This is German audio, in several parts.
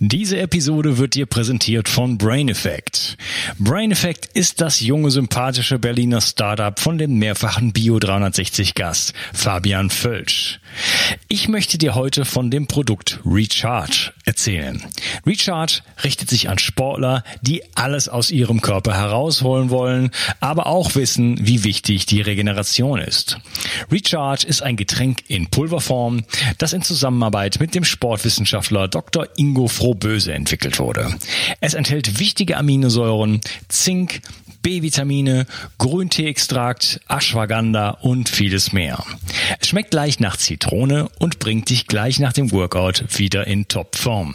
Diese Episode wird dir präsentiert von Brain Effect. Brain Effect ist das junge, sympathische Berliner Startup von dem mehrfachen Bio 360 Gast Fabian Völsch. Ich möchte dir heute von dem Produkt Recharge erzählen. Recharge richtet sich an Sportler, die alles aus ihrem Körper herausholen wollen, aber auch wissen, wie wichtig die Regeneration ist. Recharge ist ein Getränk in Pulverform, das in Zusammenarbeit mit dem Sportwissenschaftler Dr. Ingo Froh Böse entwickelt wurde. Es enthält wichtige Aminosäuren, Zink, B-Vitamine, Grünteeextrakt, Ashwagandha und vieles mehr. Es schmeckt gleich nach Zitrone und bringt dich gleich nach dem Workout wieder in Topform.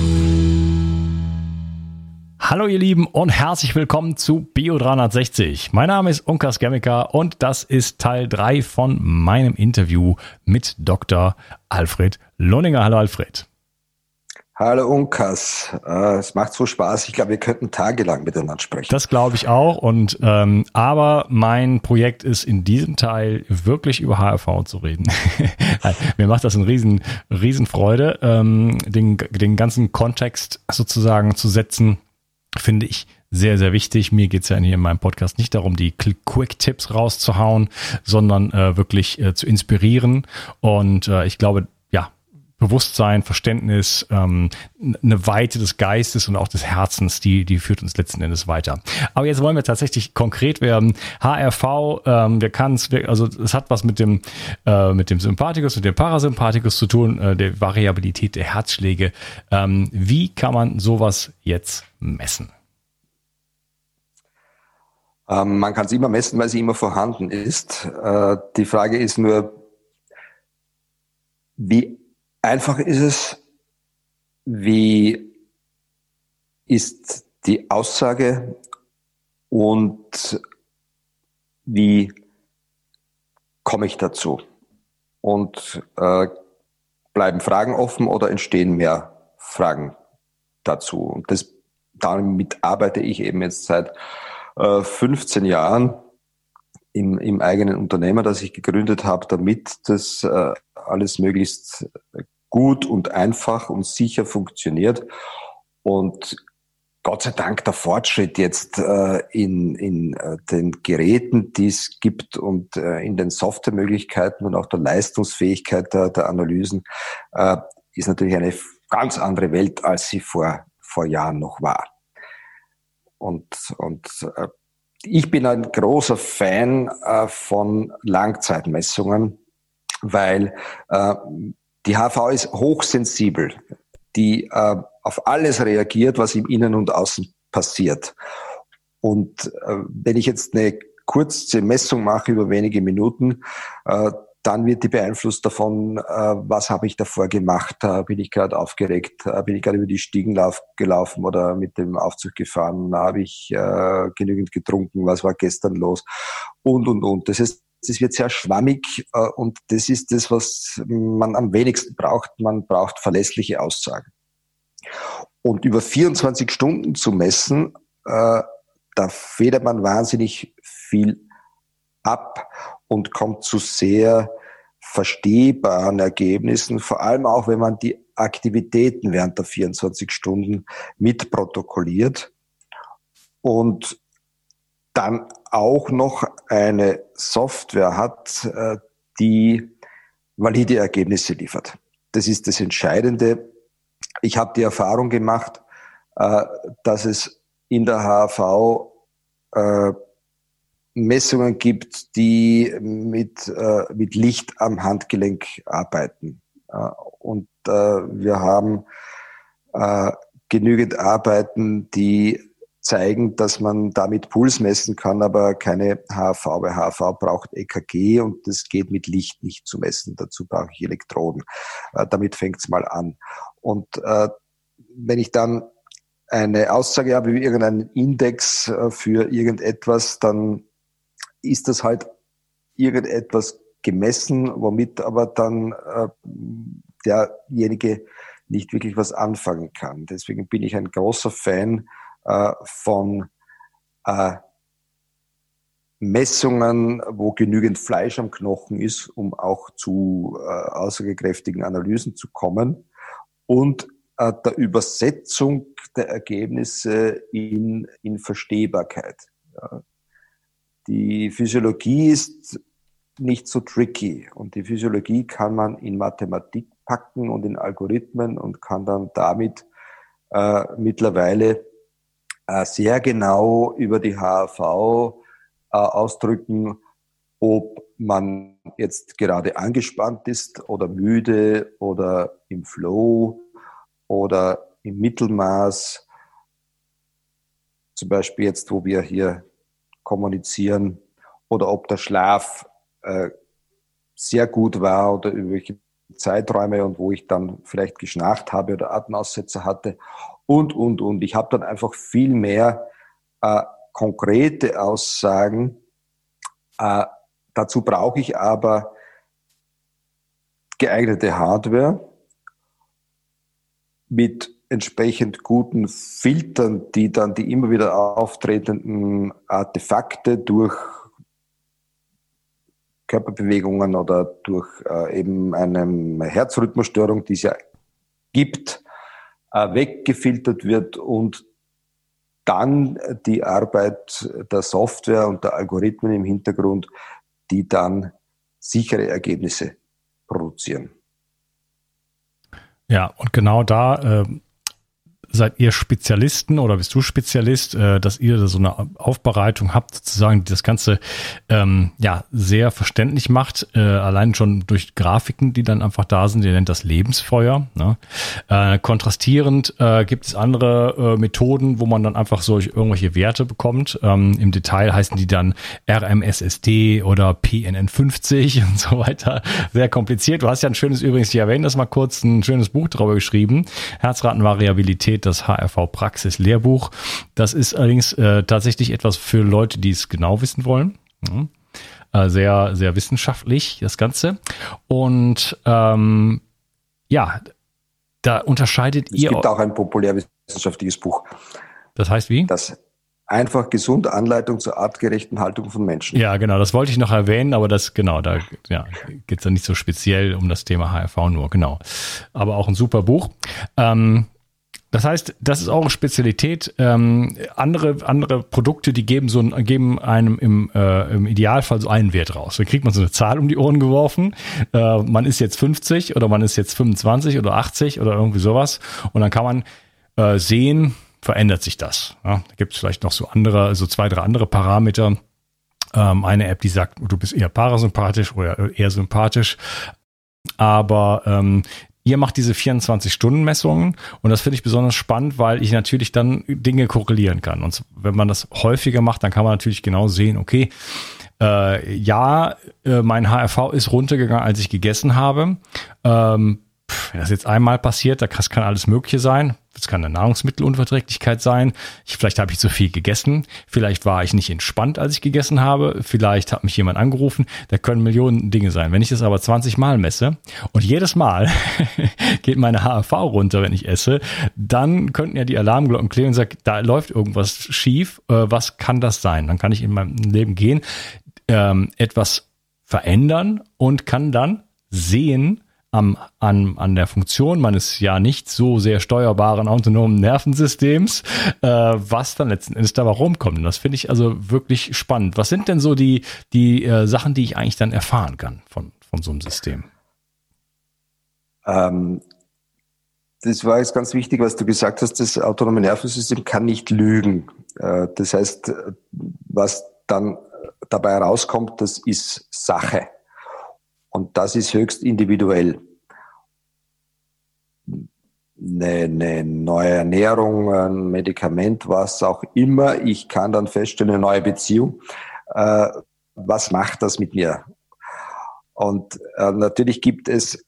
Hallo ihr Lieben und herzlich willkommen zu Bio 360. Mein Name ist Unkas Gemika und das ist Teil 3 von meinem Interview mit Dr. Alfred Lohninger. Hallo Alfred. Hallo Unkas, äh, es macht so Spaß. Ich glaube, wir könnten tagelang miteinander sprechen. Das glaube ich auch. Und ähm, aber mein Projekt ist in diesem Teil wirklich über HRV zu reden. Mir macht das eine riesen, riesen Freude, ähm, den, den ganzen Kontext sozusagen zu setzen. Finde ich sehr, sehr wichtig. Mir geht's ja hier in meinem Podcast nicht darum, die Quick-Tipps rauszuhauen, sondern äh, wirklich äh, zu inspirieren. Und äh, ich glaube, Bewusstsein, Verständnis, ähm, eine Weite des Geistes und auch des Herzens, die, die führt uns letzten Endes weiter. Aber jetzt wollen wir tatsächlich konkret werden. HRV, ähm, wir kann es, also es hat was mit dem, äh, mit dem Sympathikus und dem Parasympathikus zu tun, äh, der Variabilität der Herzschläge. Ähm, wie kann man sowas jetzt messen? Ähm, man kann es immer messen, weil sie immer vorhanden ist. Äh, die Frage ist nur, wie Einfach ist es, wie ist die Aussage und wie komme ich dazu? Und äh, bleiben Fragen offen oder entstehen mehr Fragen dazu? Und das, damit arbeite ich eben jetzt seit äh, 15 Jahren im, im eigenen Unternehmen, das ich gegründet habe, damit das äh, alles möglichst gut und einfach und sicher funktioniert. Und Gott sei Dank der Fortschritt jetzt äh, in, in äh, den Geräten, die es gibt und äh, in den Softwaremöglichkeiten und auch der Leistungsfähigkeit der, der Analysen äh, ist natürlich eine ganz andere Welt, als sie vor, vor Jahren noch war. Und, und äh, ich bin ein großer Fan äh, von Langzeitmessungen, weil die HV ist hochsensibel, die äh, auf alles reagiert, was im Innen und Außen passiert. Und äh, wenn ich jetzt eine kurze Messung mache über wenige Minuten, äh, dann wird die beeinflusst davon, äh, was habe ich davor gemacht, äh, bin ich gerade aufgeregt, äh, bin ich gerade über die Stiegen lauf, gelaufen oder mit dem Aufzug gefahren, habe ich genügend getrunken, was war gestern los? Und, und, und. Das heißt, das wird sehr schwammig äh, und das ist das, was man am wenigsten braucht. Man braucht verlässliche Aussagen. Und über 24 Stunden zu messen, äh, da federt man wahnsinnig viel ab und kommt zu sehr verstehbaren Ergebnissen, vor allem auch wenn man die Aktivitäten während der 24 Stunden mitprotokolliert. Und dann auch noch eine Software hat, äh, die valide Ergebnisse liefert. Das ist das Entscheidende. ich habe die Erfahrung gemacht, äh, dass es in der HAV äh, Messungen gibt, die mit, mit Licht am Handgelenk arbeiten. Und wir haben genügend Arbeiten, die zeigen, dass man damit Puls messen kann, aber keine HV, weil HV braucht EKG und das geht mit Licht nicht zu messen. Dazu brauche ich Elektroden. Äh, damit fängt es mal an. Und äh, wenn ich dann eine Aussage habe wie irgendeinen Index äh, für irgendetwas, dann ist das halt irgendetwas gemessen, womit aber dann äh, derjenige nicht wirklich was anfangen kann. Deswegen bin ich ein großer Fan äh, von äh, Messungen, wo genügend Fleisch am Knochen ist, um auch zu äh, aussagekräftigen Analysen zu kommen und äh, der Übersetzung der Ergebnisse in, in Verstehbarkeit. Die Physiologie ist nicht so tricky und die Physiologie kann man in Mathematik packen und in Algorithmen und kann dann damit äh, mittlerweile sehr genau über die HAV äh, ausdrücken, ob man jetzt gerade angespannt ist oder müde oder im Flow oder im Mittelmaß. Zum Beispiel jetzt, wo wir hier kommunizieren oder ob der Schlaf äh, sehr gut war oder über welche Zeiträume und wo ich dann vielleicht geschnarcht habe oder Atemaussetzer hatte und, und, und. Ich habe dann einfach viel mehr äh, konkrete Aussagen. Äh, dazu brauche ich aber geeignete Hardware mit entsprechend guten Filtern, die dann die immer wieder auftretenden Artefakte durch Körperbewegungen oder durch äh, eben eine Herzrhythmusstörung, die es ja gibt, weggefiltert wird und dann die Arbeit der Software und der Algorithmen im Hintergrund, die dann sichere Ergebnisse produzieren. Ja, und genau da äh, seid ihr Spezialisten oder bist du Spezialist, äh, dass ihr so eine Aufbereitung habt, sozusagen, die das Ganze ähm, ja sehr verständlich macht, äh, allein schon durch Grafiken, die dann einfach da sind. Ihr nennt das Lebensfeuer. Ne? Äh, kontrastierend äh, gibt es andere äh, Methoden, wo man dann einfach solche irgendwelche Werte bekommt. Ähm, Im Detail heißen die dann RMSSD oder PNN50 und so weiter. Sehr kompliziert. Du hast ja ein schönes, übrigens, ich erwähne das mal kurz, ein schönes Buch darüber geschrieben. Herzratenvariabilität steht das HRV Praxis Lehrbuch. Das ist allerdings äh, tatsächlich etwas für Leute, die es genau wissen wollen. Ja. Äh, sehr, sehr wissenschaftlich, das Ganze. Und ähm, ja, da unterscheidet es ihr. Es gibt auch ein populärwissenschaftliches Buch. Das heißt wie? Das einfach gesunde Anleitung zur artgerechten Haltung von Menschen. Ja, genau, das wollte ich noch erwähnen, aber das, genau, da ja, geht es dann nicht so speziell um das Thema HRV nur, genau. Aber auch ein super Buch. Ähm, das heißt, das ist eine Spezialität. Ähm, andere, andere Produkte, die geben so ein, geben einem im, äh, im Idealfall so einen Wert raus. Dann kriegt man so eine Zahl um die Ohren geworfen. Äh, man ist jetzt 50 oder man ist jetzt 25 oder 80 oder irgendwie sowas. Und dann kann man äh, sehen, verändert sich das. Ja, da gibt es vielleicht noch so andere, so zwei, drei andere Parameter. Ähm, eine App, die sagt, du bist eher parasympathisch oder eher sympathisch. Aber ähm, Ihr macht diese 24-Stunden-Messungen und das finde ich besonders spannend, weil ich natürlich dann Dinge korrelieren kann. Und wenn man das häufiger macht, dann kann man natürlich genau sehen, okay, äh, ja, äh, mein HRV ist runtergegangen, als ich gegessen habe. Ähm, wenn das jetzt einmal passiert, da kann alles Mögliche sein. Es kann eine Nahrungsmittelunverträglichkeit sein. Ich, vielleicht habe ich zu viel gegessen. Vielleicht war ich nicht entspannt, als ich gegessen habe. Vielleicht hat mich jemand angerufen. Da können Millionen Dinge sein. Wenn ich das aber 20 Mal messe und jedes Mal geht meine HRV runter, wenn ich esse, dann könnten ja die Alarmglocken klingen und sagen, da läuft irgendwas schief. Äh, was kann das sein? Dann kann ich in meinem Leben gehen, ähm, etwas verändern und kann dann sehen, am, an, an der Funktion meines ja nicht so sehr steuerbaren autonomen Nervensystems, äh, was dann letzten Endes dabei rumkommt. Und das finde ich also wirklich spannend. Was sind denn so die, die äh, Sachen, die ich eigentlich dann erfahren kann von, von so einem System? Ähm, das war jetzt ganz wichtig, was du gesagt hast, das autonome Nervensystem kann nicht lügen. Äh, das heißt, was dann dabei rauskommt, das ist Sache. Und das ist höchst individuell. Eine, eine neue Ernährung, ein Medikament, was auch immer, ich kann dann feststellen, eine neue Beziehung. Äh, was macht das mit mir? Und äh, natürlich gibt es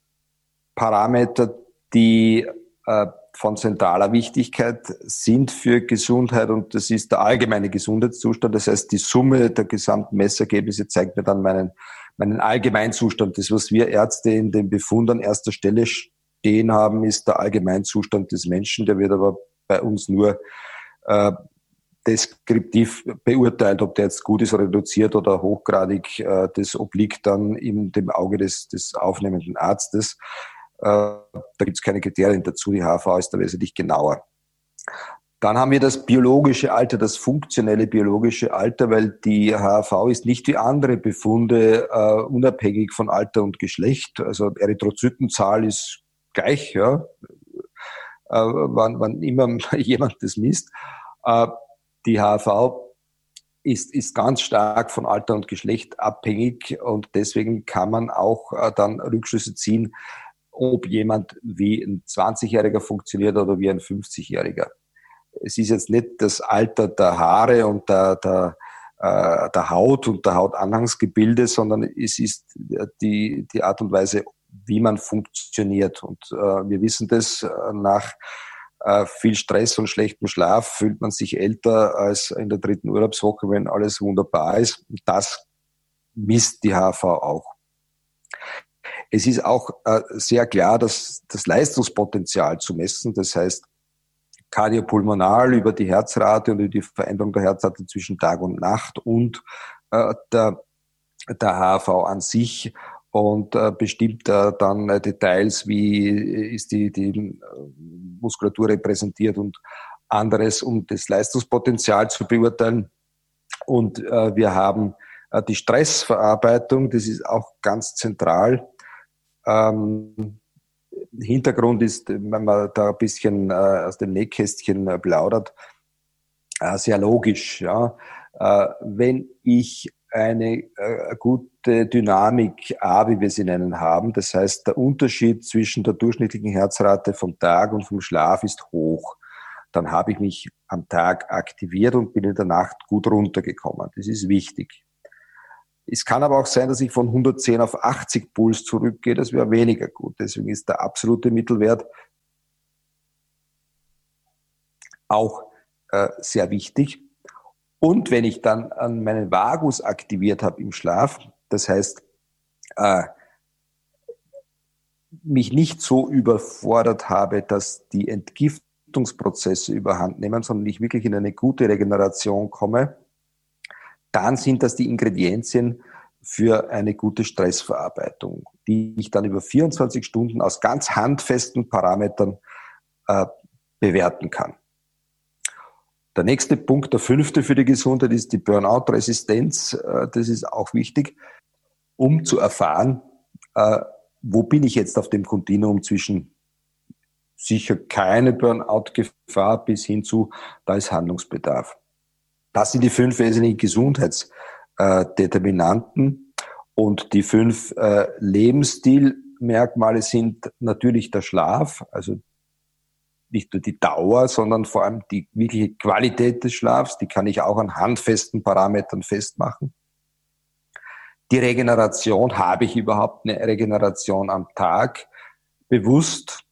Parameter, die äh, von zentraler Wichtigkeit sind für Gesundheit und das ist der allgemeine Gesundheitszustand. Das heißt, die Summe der gesamten Messergebnisse zeigt mir dann meinen, meinen Allgemeinzustand. Das, was wir Ärzte in den Befund an erster Stelle stehen haben, ist der Allgemeinzustand des Menschen. Der wird aber bei uns nur äh, deskriptiv beurteilt, ob der jetzt gut ist, reduziert oder hochgradig. Äh, das obliegt dann in dem Auge des, des aufnehmenden Arztes. Äh, da gibt es keine Kriterien dazu. Die HV ist da wesentlich genauer. Dann haben wir das biologische Alter, das funktionelle biologische Alter, weil die HAV ist nicht wie andere Befunde uh, unabhängig von Alter und Geschlecht. Also Erythrozytenzahl ist gleich, ja, uh, wann, wann immer jemand das misst. Uh, die HAV ist, ist ganz stark von Alter und Geschlecht abhängig und deswegen kann man auch dann Rückschlüsse ziehen, ob jemand wie ein 20-Jähriger funktioniert oder wie ein 50-Jähriger. Es ist jetzt nicht das Alter der Haare und der, der, äh, der Haut und der Hautanhangsgebilde, sondern es ist die, die Art und Weise, wie man funktioniert. Und äh, wir wissen das äh, nach äh, viel Stress und schlechtem Schlaf fühlt man sich älter als in der dritten Urlaubswoche, wenn alles wunderbar ist. Das misst die HV auch. Es ist auch äh, sehr klar, dass das Leistungspotenzial zu messen, das heißt kardiopulmonal über die Herzrate und über die Veränderung der Herzrate zwischen Tag und Nacht und äh, der, der HV an sich und äh, bestimmt äh, dann äh, Details, wie ist die, die äh, Muskulatur repräsentiert und anderes, um das Leistungspotenzial zu beurteilen. Und äh, wir haben äh, die Stressverarbeitung, das ist auch ganz zentral. Ähm, Hintergrund ist, wenn man da ein bisschen äh, aus dem Nähkästchen äh, plaudert, äh, sehr logisch. Ja? Äh, wenn ich eine äh, gute Dynamik A, wie wir sie nennen, haben, das heißt, der Unterschied zwischen der durchschnittlichen Herzrate vom Tag und vom Schlaf ist hoch, dann habe ich mich am Tag aktiviert und bin in der Nacht gut runtergekommen. Das ist wichtig. Es kann aber auch sein, dass ich von 110 auf 80 Puls zurückgehe. Das wäre weniger gut. Deswegen ist der absolute Mittelwert auch äh, sehr wichtig. Und wenn ich dann an meinen Vagus aktiviert habe im Schlaf, das heißt, äh, mich nicht so überfordert habe, dass die Entgiftungsprozesse überhand nehmen, sondern ich wirklich in eine gute Regeneration komme, dann sind das die Ingredienzien für eine gute Stressverarbeitung, die ich dann über 24 Stunden aus ganz handfesten Parametern äh, bewerten kann. Der nächste Punkt, der fünfte für die Gesundheit, ist die Burnout-Resistenz. Äh, das ist auch wichtig, um zu erfahren, äh, wo bin ich jetzt auf dem Kontinuum zwischen sicher keine Burnout-Gefahr bis hin zu, da ist Handlungsbedarf. Das sind die fünf wesentlichen Gesundheitsdeterminanten. Und die fünf äh, Lebensstilmerkmale sind natürlich der Schlaf, also nicht nur die Dauer, sondern vor allem die wirkliche Qualität des Schlafs, die kann ich auch an handfesten Parametern festmachen. Die Regeneration, habe ich überhaupt eine Regeneration am Tag, bewusst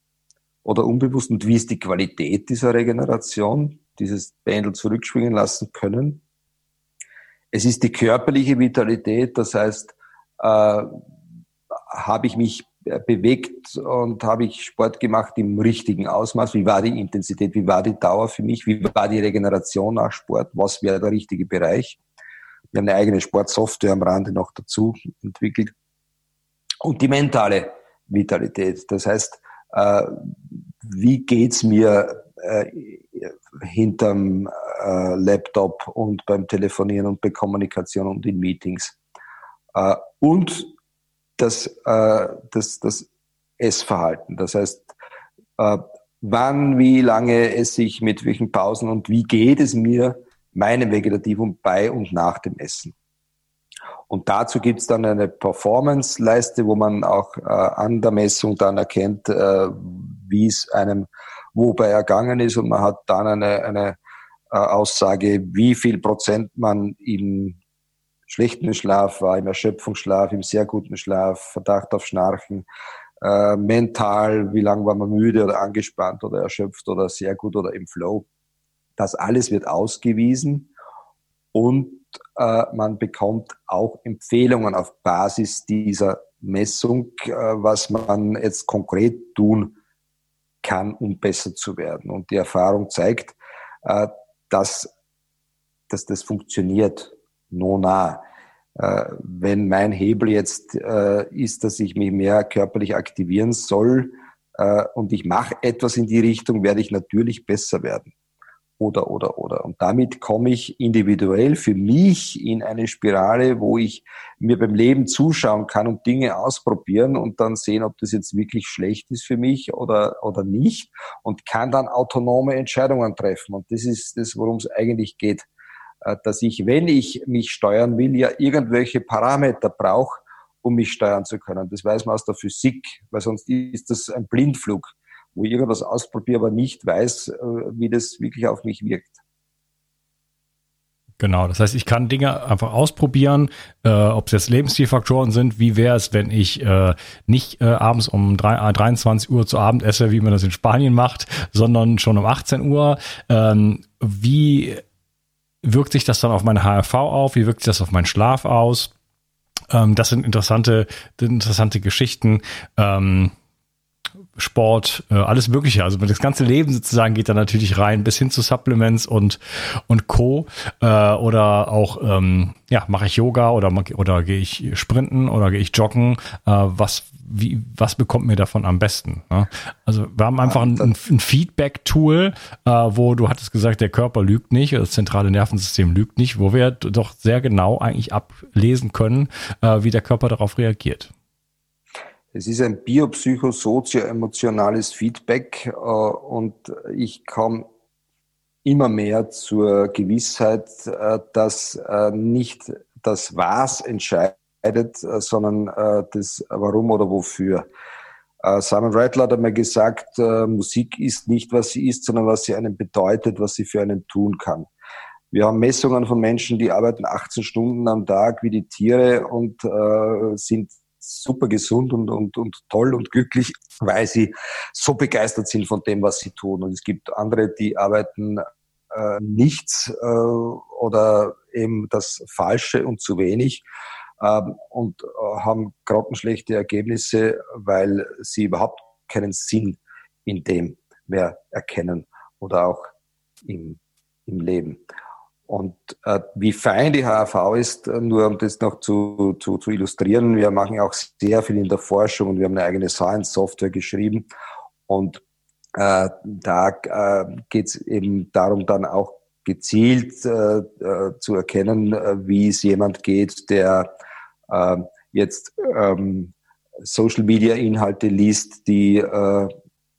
oder unbewusst und wie ist die Qualität dieser Regeneration? Dieses Pendel zurückschwingen lassen können. Es ist die körperliche Vitalität, das heißt, äh, habe ich mich bewegt und habe ich Sport gemacht im richtigen Ausmaß? Wie war die Intensität? Wie war die Dauer für mich? Wie war die Regeneration nach Sport? Was wäre der richtige Bereich? Wir haben eine eigene Sportsoftware am Rande noch dazu entwickelt. Und die mentale Vitalität. Das heißt, äh, wie geht's mir äh, hinterm äh, Laptop und beim Telefonieren und bei Kommunikation und in Meetings. Äh, und das, äh, das, das Essverhalten. Das heißt, äh, wann, wie lange esse ich, mit welchen Pausen und wie geht es mir, meinem Vegetativum bei und nach dem Essen. Und dazu gibt es dann eine Performance-Leiste, wo man auch äh, an der Messung dann erkennt, äh, wie es einem wobei ergangen ist und man hat dann eine, eine äh, Aussage, wie viel Prozent man im schlechten Schlaf war, im Erschöpfungsschlaf, im sehr guten Schlaf, Verdacht auf Schnarchen, äh, mental, wie lange war man müde oder angespannt oder erschöpft oder sehr gut oder im Flow. Das alles wird ausgewiesen und äh, man bekommt auch Empfehlungen auf Basis dieser Messung, äh, was man jetzt konkret tun kann, um besser zu werden. Und die Erfahrung zeigt, äh, dass, dass das funktioniert. Nona. Äh, wenn mein Hebel jetzt äh, ist, dass ich mich mehr körperlich aktivieren soll und ich mache etwas in die Richtung, werde ich natürlich besser werden oder, oder, oder. Und damit komme ich individuell für mich in eine Spirale, wo ich mir beim Leben zuschauen kann und Dinge ausprobieren und dann sehen, ob das jetzt wirklich schlecht ist für mich oder, oder nicht und kann dann autonome Entscheidungen treffen. Und das ist das, worum es eigentlich geht. Äh, dass ich, wenn ich mich steuern will, ja irgendwelche Parameter brauche, um mich steuern zu können. Das weiß man aus der Physik, weil sonst ist das ein Blindflug wo ich irgendwas ausprobiere, aber nicht weiß, äh, wie das wirklich auf mich wirkt. Genau, das heißt, ich kann Dinge einfach ausprobieren, äh, ob es jetzt Lebensstilfaktoren sind. Wie wäre es, wenn ich äh, nicht äh, abends um drei, 23 äh, Uhr zu Abend esse, wie man das in Spanien macht, sondern schon um 18 Uhr? Ähm, wie wirkt sich das dann auf meine HRV auf? Wie wirkt sich das auf meinen Schlaf aus? Ähm, das sind interessante, interessante Geschichten. Ähm, Sport, äh, alles Mögliche. Also das ganze Leben sozusagen geht da natürlich rein, bis hin zu Supplements und und Co. Äh, oder auch ähm, ja mache ich Yoga oder oder gehe ich Sprinten oder gehe ich Joggen. Äh, was wie was bekommt mir davon am besten? Ne? Also wir haben einfach ein, ein Feedback-Tool, äh, wo du hattest gesagt, der Körper lügt nicht, das zentrale Nervensystem lügt nicht, wo wir doch sehr genau eigentlich ablesen können, äh, wie der Körper darauf reagiert. Es ist ein biopsychosozio-emotionales Feedback äh, und ich komme immer mehr zur Gewissheit, äh, dass äh, nicht das Was entscheidet, sondern das Warum oder Wofür. Simon Rattler hat einmal gesagt, Musik ist nicht, was sie ist, sondern was sie einem bedeutet, was sie für einen tun kann. Wir haben Messungen von Menschen, die arbeiten 18 Stunden am Tag wie die Tiere und äh, sind super gesund und, und, und toll und glücklich, weil sie so begeistert sind von dem, was sie tun. Und es gibt andere, die arbeiten äh, nichts äh, oder eben das Falsche und zu wenig ähm, und äh, haben grottenschlechte Ergebnisse, weil sie überhaupt keinen Sinn in dem mehr erkennen oder auch im, im Leben. Und äh, wie fein die HAV ist, äh, nur um das noch zu, zu, zu illustrieren, wir machen auch sehr viel in der Forschung und wir haben eine eigene Science-Software geschrieben. Und äh, da äh, geht es eben darum, dann auch gezielt äh, äh, zu erkennen, äh, wie es jemand geht, der äh, jetzt ähm, Social-Media-Inhalte liest, die äh,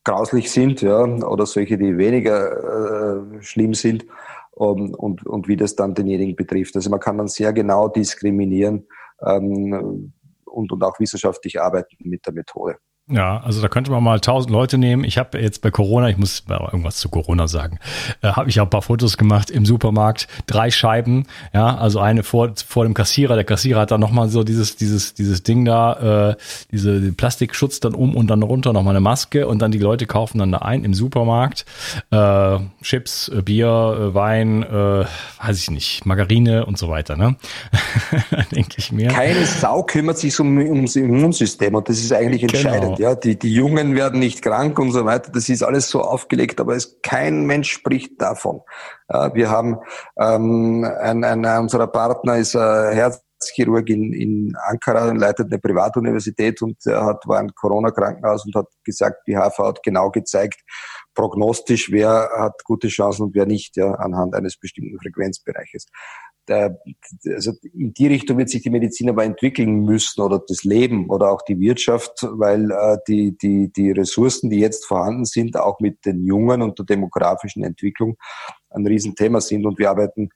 grauslich sind, ja, oder solche, die weniger äh, schlimm sind um, und, und wie das dann denjenigen betrifft. Also man kann dann sehr genau diskriminieren ähm, und, und auch wissenschaftlich arbeiten mit der Methode. Ja, also da könnte man mal tausend Leute nehmen. Ich habe jetzt bei Corona, ich muss irgendwas zu Corona sagen, äh, habe ich auch ein paar Fotos gemacht im Supermarkt, drei Scheiben, ja, also eine vor vor dem Kassierer. Der Kassierer hat dann nochmal so dieses dieses dieses Ding da, äh, diese Plastikschutz dann um und dann runter nochmal eine Maske und dann die Leute kaufen dann da ein im Supermarkt äh, Chips, äh, Bier, äh, Wein, äh, weiß ich nicht, Margarine und so weiter. Ne, denke ich mir. Keine Sau kümmert sich um ums Immunsystem und das ist eigentlich genau. entscheidend. Genau. Ja, die, die Jungen werden nicht krank und so weiter. Das ist alles so aufgelegt, aber es, kein Mensch spricht davon. Ja, wir haben ähm, ein, ein, unserer Partner ist äh, Herz Herzchirurg in, in Ankara und leitet eine Privatuniversität und er hat, war ein Corona-Krankenhaus und hat gesagt, die HV hat genau gezeigt, prognostisch, wer hat gute Chancen und wer nicht, ja, anhand eines bestimmten Frequenzbereiches. Der, also in die Richtung wird sich die Medizin aber entwickeln müssen oder das Leben oder auch die Wirtschaft, weil äh, die, die, die Ressourcen, die jetzt vorhanden sind, auch mit den Jungen und der demografischen Entwicklung ein Riesenthema sind. Und wir arbeiten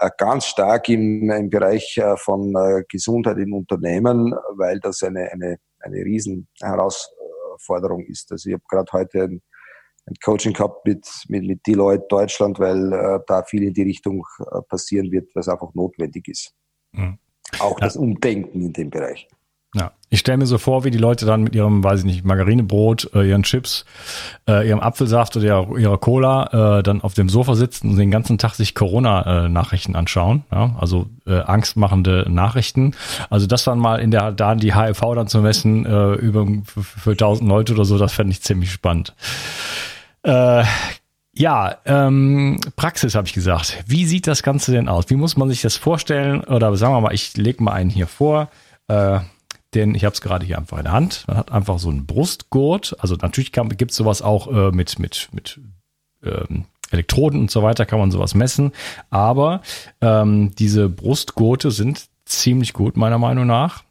äh, ganz stark im, im Bereich äh, von äh, Gesundheit in Unternehmen, weil das eine, eine, eine Riesenherausforderung ist. Also ich habe gerade heute ein, ein Coaching gehabt mit, mit, mit Deloitte Deutschland, weil äh, da viel in die Richtung äh, passieren wird, was einfach notwendig ist. Mhm. Auch ja. das Umdenken in dem Bereich. Ja, ich stelle mir so vor, wie die Leute dann mit ihrem, weiß ich nicht, Margarinebrot, äh, ihren Chips, äh, ihrem Apfelsaft oder ihrer, ihrer Cola äh, dann auf dem Sofa sitzen und den ganzen Tag sich Corona-Nachrichten anschauen. Ja? Also äh, angstmachende Nachrichten. Also das dann mal in der da die HIV dann zu messen äh, über für, für 1000 Leute oder so, das fände ich ziemlich spannend. Äh, ja, ähm, Praxis habe ich gesagt. Wie sieht das Ganze denn aus? Wie muss man sich das vorstellen? Oder sagen wir mal, ich lege mal einen hier vor. Äh, denn ich habe es gerade hier einfach in der Hand. Man hat einfach so einen Brustgurt. Also natürlich gibt es sowas auch äh, mit, mit, mit ähm, Elektroden und so weiter, kann man sowas messen. Aber ähm, diese Brustgurte sind ziemlich gut, meiner Meinung nach.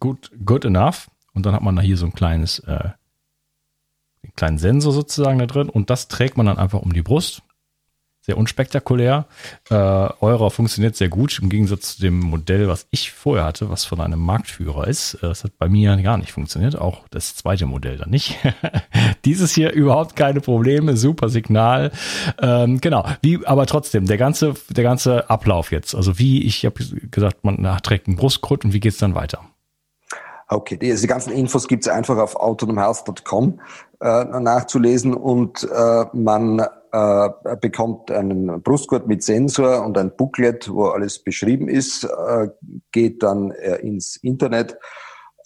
Gut, good enough. Und dann hat man da hier so ein kleines, äh, kleinen Sensor sozusagen da drin. Und das trägt man dann einfach um die Brust sehr unspektakulär. Äh, eurer funktioniert sehr gut im Gegensatz zu dem Modell, was ich vorher hatte, was von einem Marktführer ist. Äh, das hat bei mir gar nicht funktioniert, auch das zweite Modell dann nicht. Dieses hier überhaupt keine Probleme, super Signal. Ähm, genau, wie, aber trotzdem der ganze der ganze Ablauf jetzt. Also wie ich habe gesagt, man trägt einen Brustkrut und wie geht's dann weiter? Okay, die, die ganzen Infos gibt's einfach auf autonomhealth.com äh, nachzulesen und äh, man äh, bekommt einen Brustgurt mit Sensor und ein Booklet, wo alles beschrieben ist, äh, geht dann äh, ins Internet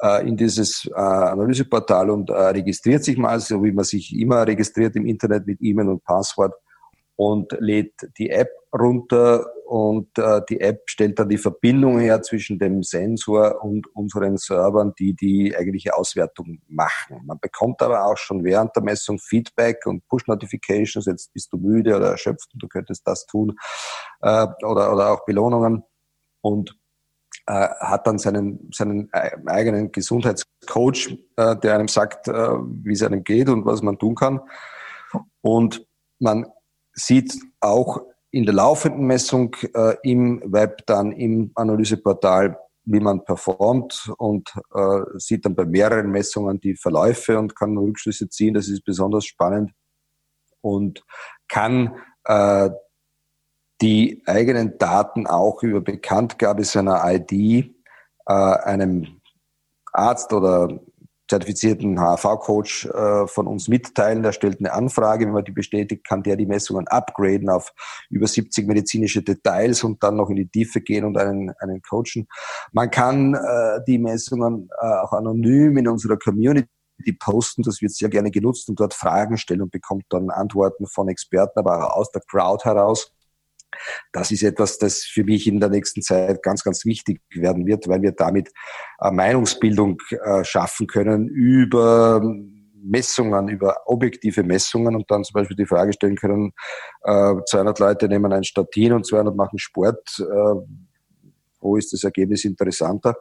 äh, in dieses Analyseportal und registriert sich mal, so wie man sich immer registriert im Internet mit E-Mail und Passwort und lädt die App runter und äh, die App stellt dann die Verbindung her zwischen dem Sensor und unseren Servern, die die eigentliche Auswertung machen. Man bekommt aber auch schon während der Messung Feedback und Push-Notifications, jetzt bist du müde oder erschöpft und du könntest das tun äh, oder, oder auch Belohnungen und äh, hat dann seinen, seinen eigenen Gesundheitscoach, äh, der einem sagt, äh, wie es einem geht und was man tun kann. Und man sieht auch in der laufenden Messung äh, im Web, dann im Analyseportal, wie man performt und äh, sieht dann bei mehreren Messungen die Verläufe und kann Rückschlüsse ziehen. Das ist besonders spannend und kann äh, die eigenen Daten auch über Bekanntgabe seiner ID äh, einem Arzt oder zertifizierten HV-Coach äh, von uns mitteilen. Der stellt eine Anfrage. Wenn man die bestätigt, kann der die Messungen upgraden auf über 70 medizinische Details und dann noch in die Tiefe gehen und einen, einen coachen. Man kann äh, die Messungen äh, auch anonym in unserer Community posten. Das wird sehr gerne genutzt und dort Fragen stellen und bekommt dann Antworten von Experten, aber auch aus der Crowd heraus. Das ist etwas, das für mich in der nächsten Zeit ganz, ganz wichtig werden wird, weil wir damit äh, Meinungsbildung äh, schaffen können über Messungen, über objektive Messungen und dann zum Beispiel die Frage stellen können, 200 äh, Leute nehmen ein Statin und 200 machen Sport. Wo ist das Ergebnis interessanter?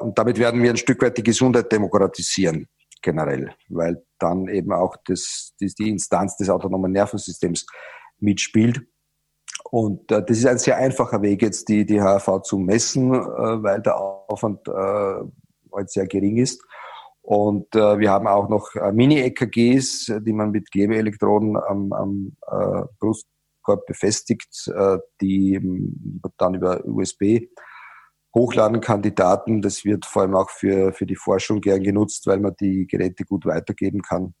Und damit werden wir ein Stück weit die Gesundheit demokratisieren generell, weil dann eben auch das, die Instanz des autonomen Nervensystems mitspielt. Und äh, das ist ein sehr einfacher Weg, jetzt die, die HRV zu messen, äh, weil der Aufwand äh, halt sehr gering ist. Und äh, wir haben auch noch äh, Mini-EKGs, die man mit Klebeelektroden am, am äh, Brustkorb befestigt, äh, die dann über USB hochladen kann, die Daten. Das wird vor allem auch für, für die Forschung gern genutzt, weil man die Geräte gut weitergeben kann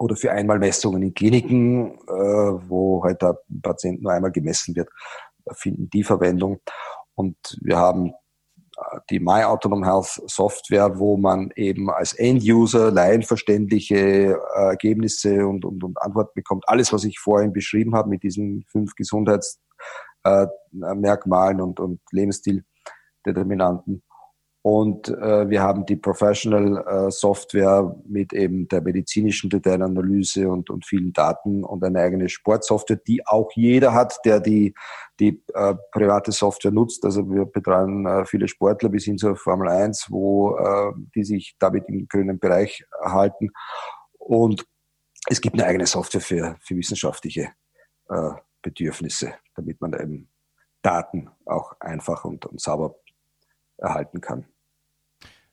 oder für Einmalmessungen in Kliniken, äh, wo halt der Patient nur einmal gemessen wird, finden die Verwendung. Und wir haben äh, die My Autonom Health Software, wo man eben als End-User laienverständliche äh, Ergebnisse und, und, und Antworten bekommt. Alles, was ich vorhin beschrieben habe mit diesen fünf Gesundheitsmerkmalen äh, und, und Lebensstil Determinanten. Und äh, wir haben die Professional äh, Software mit eben der medizinischen Detailanalyse und, und vielen Daten und eine eigene Sportsoftware, die auch jeder hat, der die, die äh, private Software nutzt. Also wir betreuen äh, viele Sportler bis hin zur Formel 1, wo äh, die sich damit im grünen Bereich halten. Und es gibt eine eigene Software für, für wissenschaftliche äh, Bedürfnisse, damit man eben Daten auch einfach und, und sauber erhalten kann.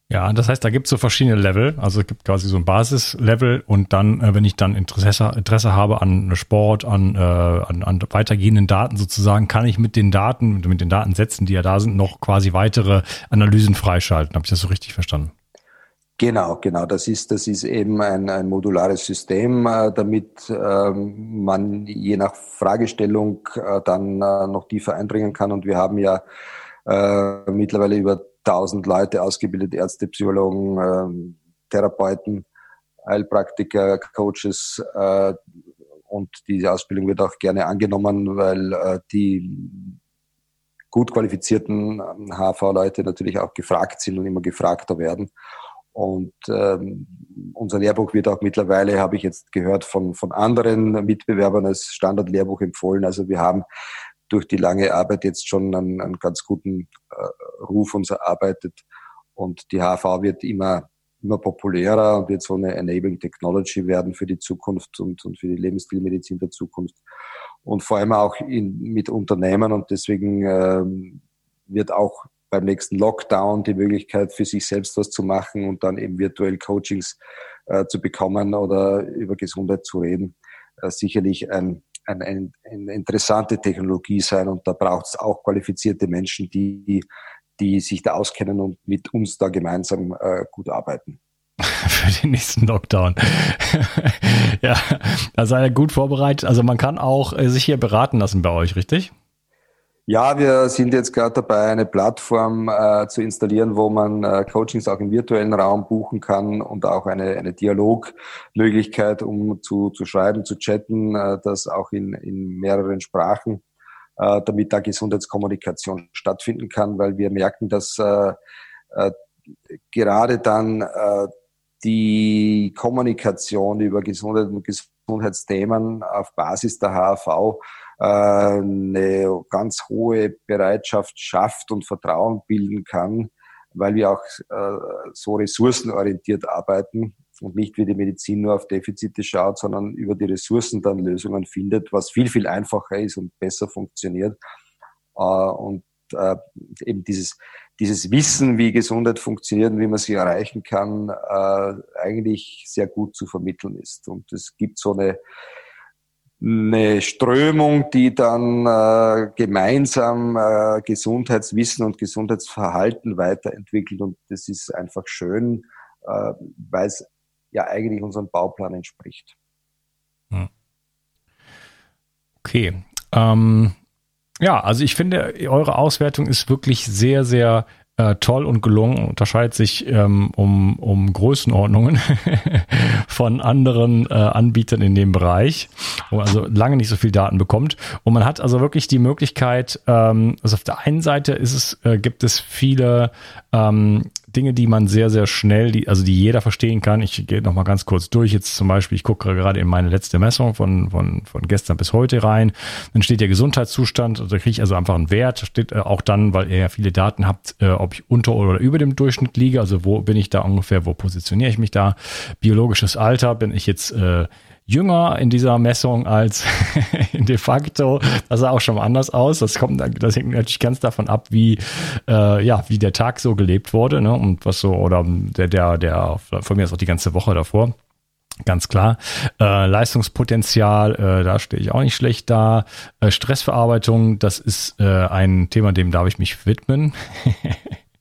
Ja, das heißt, da gibt es so verschiedene Level. Also es gibt quasi so ein Basislevel und dann, äh, wenn ich dann Interesse, Interesse habe an Sport, an, äh, an, an weitergehenden Daten sozusagen, kann ich mit den Daten, mit den Datensätzen, die ja da sind, noch quasi weitere Analysen freischalten. Habe ich das so richtig verstanden? Genau, genau. Das ist, das ist eben ein, ein modulares System, äh, damit ähm, man je nach Fragestellung äh, dann äh, noch tiefer eindringen kann. Und wir haben ja äh, mittlerweile über 1000 Leute ausgebildet, Ärzte, Psychologen, äh, Therapeuten, Heilpraktiker, Coaches äh, und diese Ausbildung wird auch gerne angenommen, weil äh, die gut qualifizierten HV-Leute natürlich auch gefragt sind und immer gefragter werden. Und ähm, unser Lehrbuch wird auch mittlerweile, habe ich jetzt gehört, von, von anderen Mitbewerbern als Standardlehrbuch empfohlen. Also wir haben durch die lange Arbeit jetzt schon einen, einen ganz guten äh, Ruf uns erarbeitet. Und die HV wird immer, immer populärer und wird so eine Enabling Technology werden für die Zukunft und, und für die Lebensstilmedizin der Zukunft. Und vor allem auch in, mit Unternehmen und deswegen ähm, wird auch beim nächsten Lockdown die Möglichkeit für sich selbst was zu machen und dann eben virtuell Coachings äh, zu bekommen oder über Gesundheit zu reden, äh, sicherlich ein, ein, ein, eine interessante Technologie sein und da braucht es auch qualifizierte Menschen, die, die sich da auskennen und mit uns da gemeinsam äh, gut arbeiten. Für den nächsten Lockdown. ja, da seid ihr gut vorbereitet. Also man kann auch äh, sich hier beraten lassen bei euch, richtig? Ja, wir sind jetzt gerade dabei, eine Plattform äh, zu installieren, wo man äh, Coachings auch im virtuellen Raum buchen kann und auch eine, eine Dialogmöglichkeit, um zu, zu schreiben, zu chatten, äh, das auch in, in mehreren Sprachen, äh, damit da Gesundheitskommunikation stattfinden kann, weil wir merken, dass äh, äh, gerade dann äh, die Kommunikation über Gesundheit und Gesundheitsthemen auf Basis der HAV eine ganz hohe Bereitschaft schafft und Vertrauen bilden kann, weil wir auch äh, so ressourcenorientiert arbeiten und nicht wie die Medizin nur auf Defizite schaut, sondern über die Ressourcen dann Lösungen findet, was viel, viel einfacher ist und besser funktioniert. Äh, und eben dieses, dieses Wissen, wie Gesundheit funktioniert und wie man sie erreichen kann, eigentlich sehr gut zu vermitteln ist. Und es gibt so eine eine Strömung, die dann äh, gemeinsam äh, Gesundheitswissen und Gesundheitsverhalten weiterentwickelt. Und das ist einfach schön, äh, weil es ja eigentlich unserem Bauplan entspricht. Hm. Okay. Ähm, ja, also ich finde, eure Auswertung ist wirklich sehr, sehr äh, toll und gelungen, unterscheidet sich ähm, um, um Größenordnungen von anderen äh, Anbietern in dem Bereich, wo man also lange nicht so viel Daten bekommt. Und man hat also wirklich die Möglichkeit, ähm, also auf der einen Seite ist es, äh, gibt es viele ähm, Dinge, die man sehr, sehr schnell, die, also die jeder verstehen kann. Ich gehe noch mal ganz kurz durch. Jetzt zum Beispiel, ich gucke gerade in meine letzte Messung von, von, von gestern bis heute rein. Dann steht der Gesundheitszustand. Also da kriege ich also einfach einen Wert. Steht äh, auch dann, weil ihr ja viele Daten habt, äh, ob ich unter oder über dem Durchschnitt liege. Also wo bin ich da ungefähr, wo positioniere ich mich da? Biologisches Alter, bin ich jetzt äh, jünger in dieser Messung als de facto. Das sah auch schon mal anders aus. Das kommt, das hängt natürlich ganz davon ab, wie, äh, ja, wie der Tag so gelebt wurde, ne? Und was so, oder der, der, der, von mir ist auch die ganze Woche davor. Ganz klar. Äh, Leistungspotenzial, äh, da stehe ich auch nicht schlecht da. Äh, Stressverarbeitung, das ist äh, ein Thema, dem darf ich mich widmen.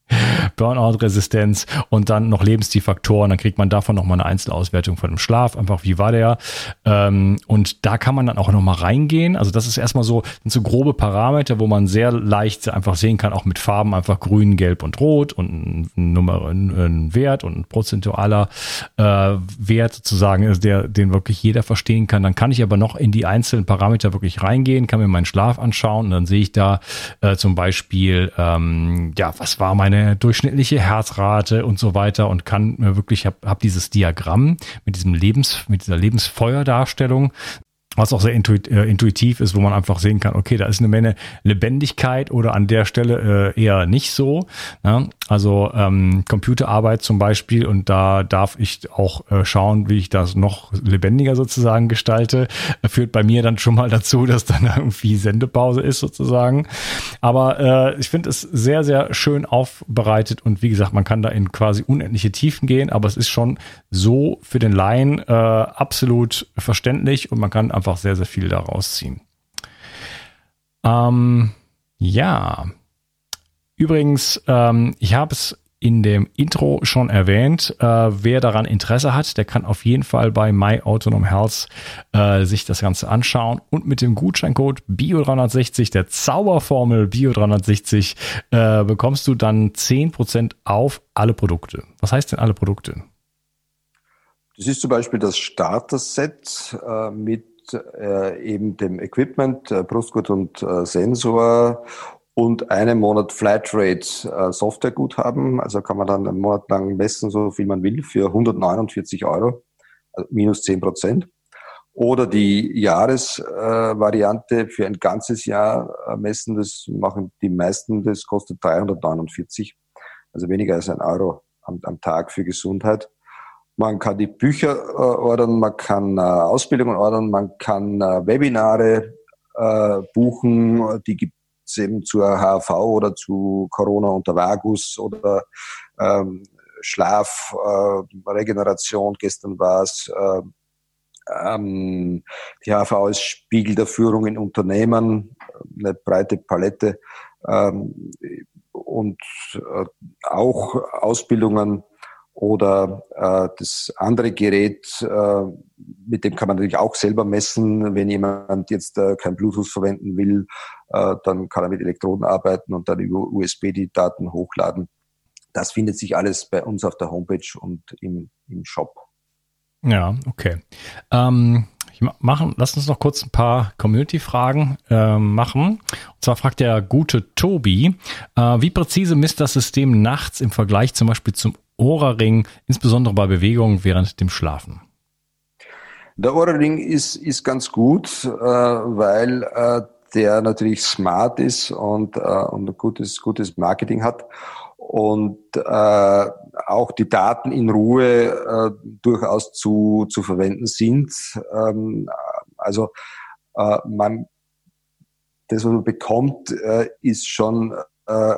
Burnout-Resistenz und dann noch Lebensstilfaktoren. Dann kriegt man davon nochmal eine Einzelauswertung von dem Schlaf. Einfach, wie war der? Ähm, und da kann man dann auch nochmal reingehen. Also das ist erstmal so, sind so grobe Parameter, wo man sehr leicht einfach sehen kann, auch mit Farben einfach grün, gelb und rot und ein, Nummer, ein Wert und ein prozentualer äh, Wert sozusagen, der, den wirklich jeder verstehen kann. Dann kann ich aber noch in die einzelnen Parameter wirklich reingehen, kann mir meinen Schlaf anschauen und dann sehe ich da äh, zum Beispiel, ähm, ja, was war meine durchschnittliche Herzrate und so weiter und kann mir wirklich, habe hab dieses Diagramm mit diesem Lebens, mit dieser Lebensfeuerdarstellung was auch sehr äh, intuitiv ist, wo man einfach sehen kann, okay, da ist eine Menge Lebendigkeit oder an der Stelle äh, eher nicht so. Ne? Also ähm, Computerarbeit zum Beispiel und da darf ich auch äh, schauen, wie ich das noch lebendiger sozusagen gestalte, führt bei mir dann schon mal dazu, dass dann irgendwie Sendepause ist sozusagen. Aber äh, ich finde es sehr, sehr schön aufbereitet und wie gesagt, man kann da in quasi unendliche Tiefen gehen, aber es ist schon so für den Laien äh, absolut verständlich und man kann einfach einfach sehr, sehr viel daraus ziehen. Ähm, ja. Übrigens, ähm, ich habe es in dem Intro schon erwähnt. Äh, wer daran Interesse hat, der kann auf jeden Fall bei My Autonom Health äh, sich das Ganze anschauen und mit dem Gutscheincode Bio360, der Zauberformel Bio360, äh, bekommst du dann 10% auf alle Produkte. Was heißt denn alle Produkte? Das ist zum Beispiel das Starter-Set äh, mit äh, eben dem Equipment, äh, Brustgurt und äh, Sensor und einen Monat Flatrate äh, Softwareguthaben. Also kann man dann einen Monat lang messen, so viel man will, für 149 Euro, also minus 10 Prozent. Oder die Jahresvariante äh, für ein ganzes Jahr äh, messen, das machen die meisten, das kostet 349, also weniger als ein Euro am, am Tag für Gesundheit. Man kann die Bücher äh, ordern, man kann äh, Ausbildungen ordern, man kann äh, Webinare äh, buchen, die gibt es eben zur HV oder zu Corona unter Vagus oder ähm, Schlaf, äh, Regeneration, gestern war es äh, ähm, die HV ist Spiegel der Führung in Unternehmen, eine breite Palette ähm, und äh, auch Ausbildungen oder äh, das andere Gerät, äh, mit dem kann man natürlich auch selber messen. Wenn jemand jetzt äh, kein Bluetooth verwenden will, äh, dann kann er mit Elektroden arbeiten und dann über USB die Daten hochladen. Das findet sich alles bei uns auf der Homepage und im, im Shop. Ja, okay. Ähm, machen, lass uns noch kurz ein paar Community-Fragen äh, machen. Und zwar fragt der gute Tobi, äh, wie präzise misst das System nachts im Vergleich zum Beispiel zum Ohrring, insbesondere bei Bewegungen während dem Schlafen? Der Ohrring ist, ist ganz gut, äh, weil äh, der natürlich smart ist und, äh, und ein gutes, gutes Marketing hat und äh, auch die Daten in Ruhe äh, durchaus zu, zu verwenden sind. Ähm, also äh, man, das, was man bekommt, äh, ist schon äh,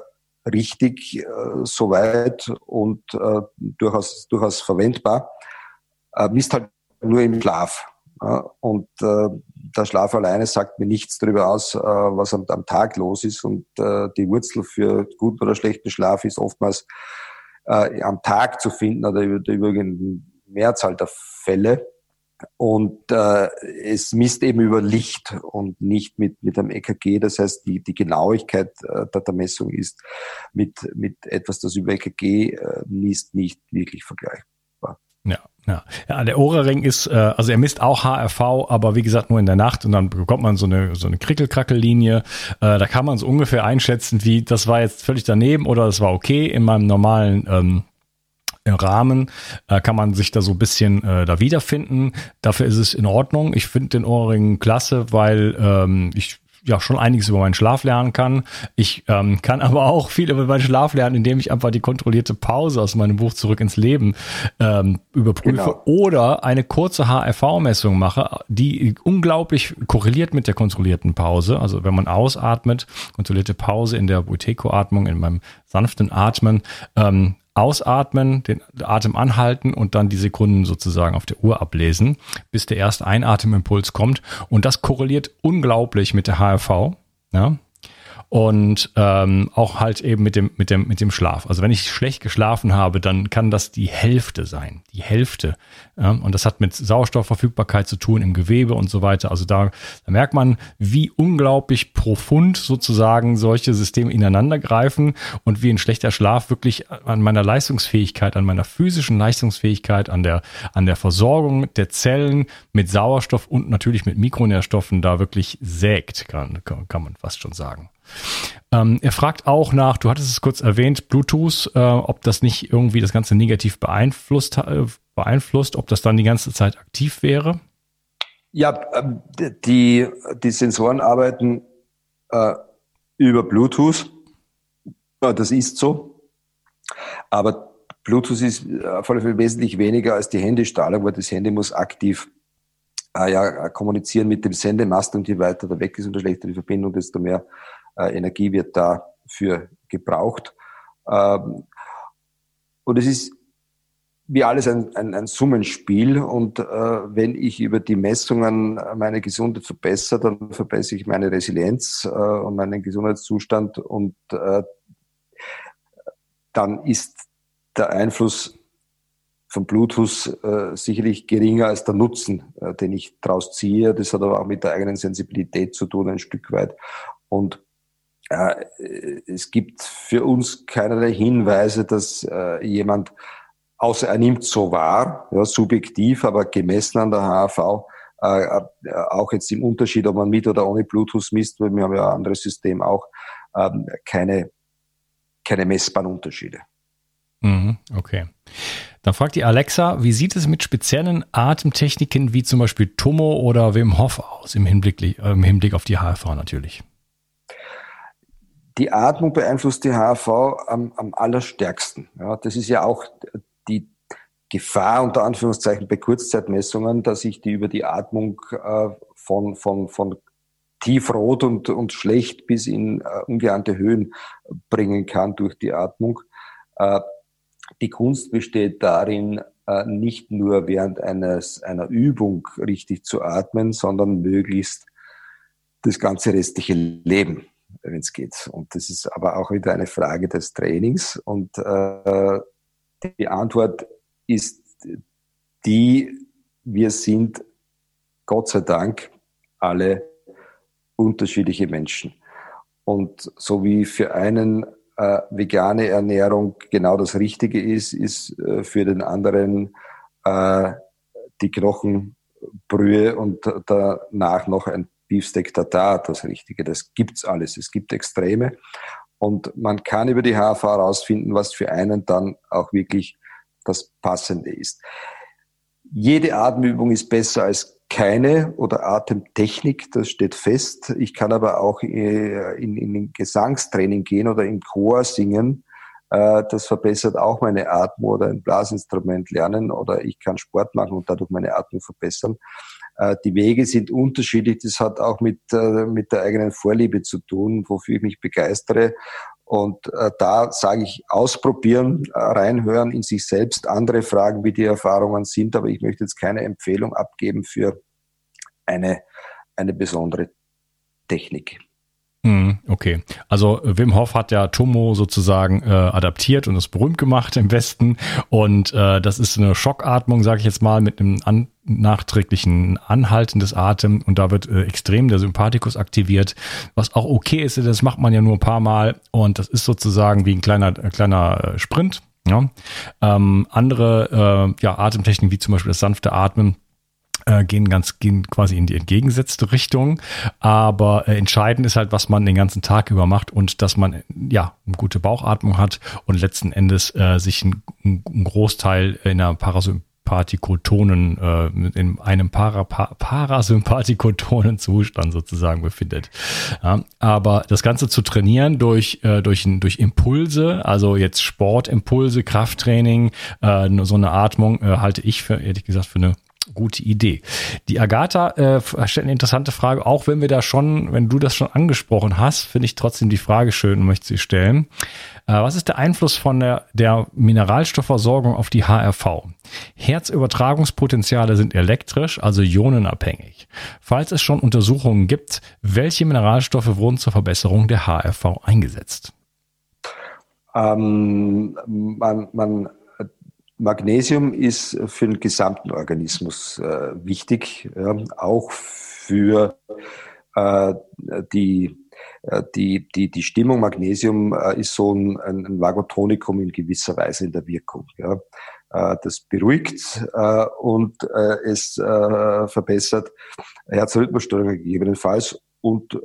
richtig äh, soweit und äh, durchaus, durchaus verwendbar. Äh, misst halt nur im Schlaf. Ja, und äh, der Schlaf alleine sagt mir nichts darüber aus, äh, was am, am Tag los ist. Und äh, die Wurzel für guten oder schlechten Schlaf ist oftmals äh, am Tag zu finden oder über der Mehrzahl der Fälle. Und äh, es misst eben über Licht und nicht mit, mit einem EKG. Das heißt, die, die Genauigkeit äh, der, Messung ist mit, mit etwas, das über EKG äh, misst, nicht wirklich vergleichbar. Ja, ja. ja der Ohrring ist, äh, also er misst auch HRV, aber wie gesagt nur in der Nacht und dann bekommt man so eine, so eine Krickelkrackellinie. Äh, da kann man so ungefähr einschätzen, wie das war jetzt völlig daneben oder das war okay in meinem normalen ähm, Rahmen äh, kann man sich da so ein bisschen äh, da wiederfinden. Dafür ist es in Ordnung. Ich finde den Ohrring klasse, weil ähm, ich ja schon einiges über meinen Schlaf lernen kann. Ich ähm, kann aber auch viel über meinen Schlaf lernen, indem ich einfach die kontrollierte Pause aus meinem Buch zurück ins Leben ähm, überprüfe genau. oder eine kurze HRV-Messung mache, die unglaublich korreliert mit der kontrollierten Pause. Also wenn man ausatmet, kontrollierte Pause in der Buteco-Atmung, in meinem sanften Atmen, ähm, ausatmen, den Atem anhalten und dann die Sekunden sozusagen auf der Uhr ablesen, bis der erste Einatemimpuls kommt. Und das korreliert unglaublich mit der HRV. Ja? Und ähm, auch halt eben mit dem, mit, dem, mit dem Schlaf. Also wenn ich schlecht geschlafen habe, dann kann das die Hälfte sein. Die Hälfte. Ja? Und das hat mit Sauerstoffverfügbarkeit zu tun im Gewebe und so weiter. Also da, da merkt man, wie unglaublich profund sozusagen solche Systeme ineinander greifen und wie ein schlechter Schlaf wirklich an meiner Leistungsfähigkeit, an meiner physischen Leistungsfähigkeit, an der, an der Versorgung der Zellen mit Sauerstoff und natürlich mit Mikronährstoffen da wirklich sägt, kann, kann man fast schon sagen. Ähm, er fragt auch nach, du hattest es kurz erwähnt, Bluetooth, äh, ob das nicht irgendwie das Ganze negativ beeinflusst, äh, beeinflusst, ob das dann die ganze Zeit aktiv wäre. Ja, ähm, die, die Sensoren arbeiten äh, über Bluetooth. Das ist so. Aber Bluetooth ist auf alle wesentlich weniger als die Handystrahlung, weil das Handy muss aktiv äh, ja, kommunizieren mit dem Sendemast und je weiter da weg ist und je schlechter die Verbindung, desto mehr äh, Energie wird dafür gebraucht. Ähm, und es ist wie alles ein, ein, ein Summenspiel und äh, wenn ich über die Messungen meine Gesundheit verbessere, dann verbessere ich meine Resilienz äh, und meinen Gesundheitszustand und äh, dann ist der Einfluss von Bluetooth äh, sicherlich geringer als der Nutzen, äh, den ich daraus ziehe. Das hat aber auch mit der eigenen Sensibilität zu tun, ein Stück weit. Und äh, es gibt für uns keinerlei Hinweise, dass äh, jemand, außer er nimmt so wahr, ja, subjektiv, aber gemessen an der HAV, äh, äh, auch jetzt im Unterschied, ob man mit oder ohne Bluetooth misst, weil wir haben ja ein anderes System auch, ähm, keine, keine messbaren Unterschiede. Mhm, okay. Dann fragt die Alexa, wie sieht es mit speziellen Atemtechniken wie zum Beispiel Tomo oder Wim Hof aus, im Hinblick, im Hinblick auf die HRV natürlich? Die Atmung beeinflusst die HRV am, am allerstärksten. Ja, das ist ja auch die Gefahr unter Anführungszeichen bei Kurzzeitmessungen, dass ich die über die Atmung äh, von, von, von tiefrot und, und schlecht bis in äh, ungeahnte Höhen bringen kann durch die Atmung. Äh, die Kunst besteht darin, äh, nicht nur während eines, einer Übung richtig zu atmen, sondern möglichst das ganze restliche Leben wenn es geht. Und das ist aber auch wieder eine Frage des Trainings. Und äh, die Antwort ist die, wir sind Gott sei Dank alle unterschiedliche Menschen. Und so wie für einen äh, vegane Ernährung genau das Richtige ist, ist äh, für den anderen äh, die Knochenbrühe und danach noch ein Beefsteak Tartar das Richtige. Das gibt's alles. Es gibt Extreme. Und man kann über die HV herausfinden, was für einen dann auch wirklich das Passende ist. Jede Atemübung ist besser als keine oder Atemtechnik, das steht fest. Ich kann aber auch äh, in, in, in Gesangstraining gehen oder im Chor singen. Äh, das verbessert auch meine Atmung oder ein Blasinstrument lernen oder ich kann Sport machen und dadurch meine Atmung verbessern. Äh, die Wege sind unterschiedlich. Das hat auch mit, äh, mit der eigenen Vorliebe zu tun, wofür ich mich begeistere. Und äh, da sage ich, ausprobieren, reinhören in sich selbst, andere fragen, wie die Erfahrungen sind. Aber ich möchte jetzt keine Empfehlung abgeben für eine, eine besondere Technik. Hm, okay, also Wim Hof hat ja Tomo sozusagen äh, adaptiert und es berühmt gemacht im Westen und äh, das ist eine Schockatmung, sage ich jetzt mal, mit einem an nachträglichen Anhalten des Atems und da wird äh, extrem der Sympathikus aktiviert, was auch okay ist, das macht man ja nur ein paar Mal und das ist sozusagen wie ein kleiner, äh, kleiner äh, Sprint. Ja. Ähm, andere äh, ja, Atemtechniken wie zum Beispiel das sanfte Atmen äh, gehen ganz gehen quasi in die entgegengesetzte Richtung. Aber äh, entscheidend ist halt, was man den ganzen Tag über macht und dass man ja eine gute Bauchatmung hat und letzten Endes äh, sich ein, ein Großteil in einer Parasympathikotonen, äh, in einem Para, Parasympathikotonen Zustand sozusagen befindet. Ja, aber das Ganze zu trainieren durch, äh, durch, durch Impulse, also jetzt Sportimpulse, Krafttraining, äh, so eine Atmung äh, halte ich für, ehrlich gesagt, für eine gute Idee. Die Agatha äh, stellt eine interessante Frage, auch wenn wir da schon, wenn du das schon angesprochen hast, finde ich trotzdem die Frage schön und möchte sie stellen. Äh, was ist der Einfluss von der, der Mineralstoffversorgung auf die HRV? Herzübertragungspotenziale sind elektrisch, also ionenabhängig. Falls es schon Untersuchungen gibt, welche Mineralstoffe wurden zur Verbesserung der HRV eingesetzt? Ähm, man, man, Magnesium ist für den gesamten Organismus äh, wichtig, ja, auch für äh, die, äh, die, die, die Stimmung. Magnesium äh, ist so ein, ein Vagotonikum in gewisser Weise in der Wirkung. Ja. Äh, das beruhigt äh, und es verbessert Herzrhythmusstörungen gegebenenfalls und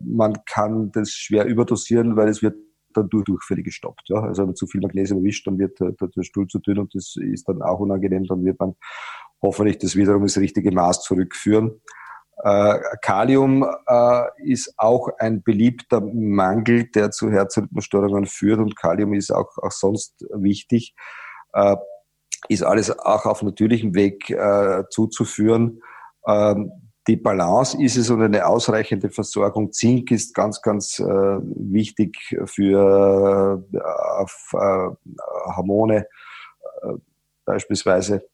man kann das schwer überdosieren, weil es wird dann durch Durchfälle gestoppt. Ja? Also wenn man zu viel Magnesium erwischt, dann wird der, der Stuhl zu dünn und das ist dann auch unangenehm. Dann wird man hoffentlich das wiederum ins richtige Maß zurückführen. Äh, Kalium äh, ist auch ein beliebter Mangel, der zu Herzrhythmusstörungen führt und Kalium ist auch, auch sonst wichtig. Äh, ist alles auch auf natürlichem Weg äh, zuzuführen. Ähm, die Balance ist es und eine ausreichende Versorgung. Zink ist ganz, ganz äh, wichtig für äh, auf, äh, Hormone äh, beispielsweise.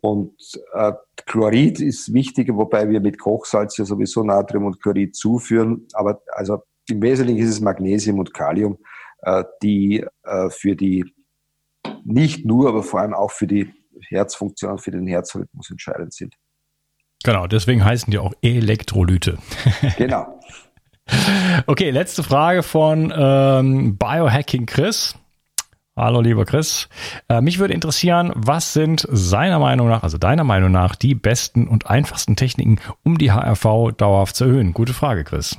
Und äh, Chlorid ist wichtiger, wobei wir mit Kochsalz ja sowieso Natrium und Chlorid zuführen. Aber also im Wesentlichen ist es Magnesium und Kalium, äh, die für die nicht nur, aber vor allem auch für die Herzfunktion, für den Herzrhythmus entscheidend sind. Genau, deswegen heißen die auch Elektrolyte. Genau. okay, letzte Frage von ähm, Biohacking Chris. Hallo, lieber Chris. Äh, mich würde interessieren, was sind seiner Meinung nach, also deiner Meinung nach, die besten und einfachsten Techniken, um die HRV dauerhaft zu erhöhen? Gute Frage, Chris.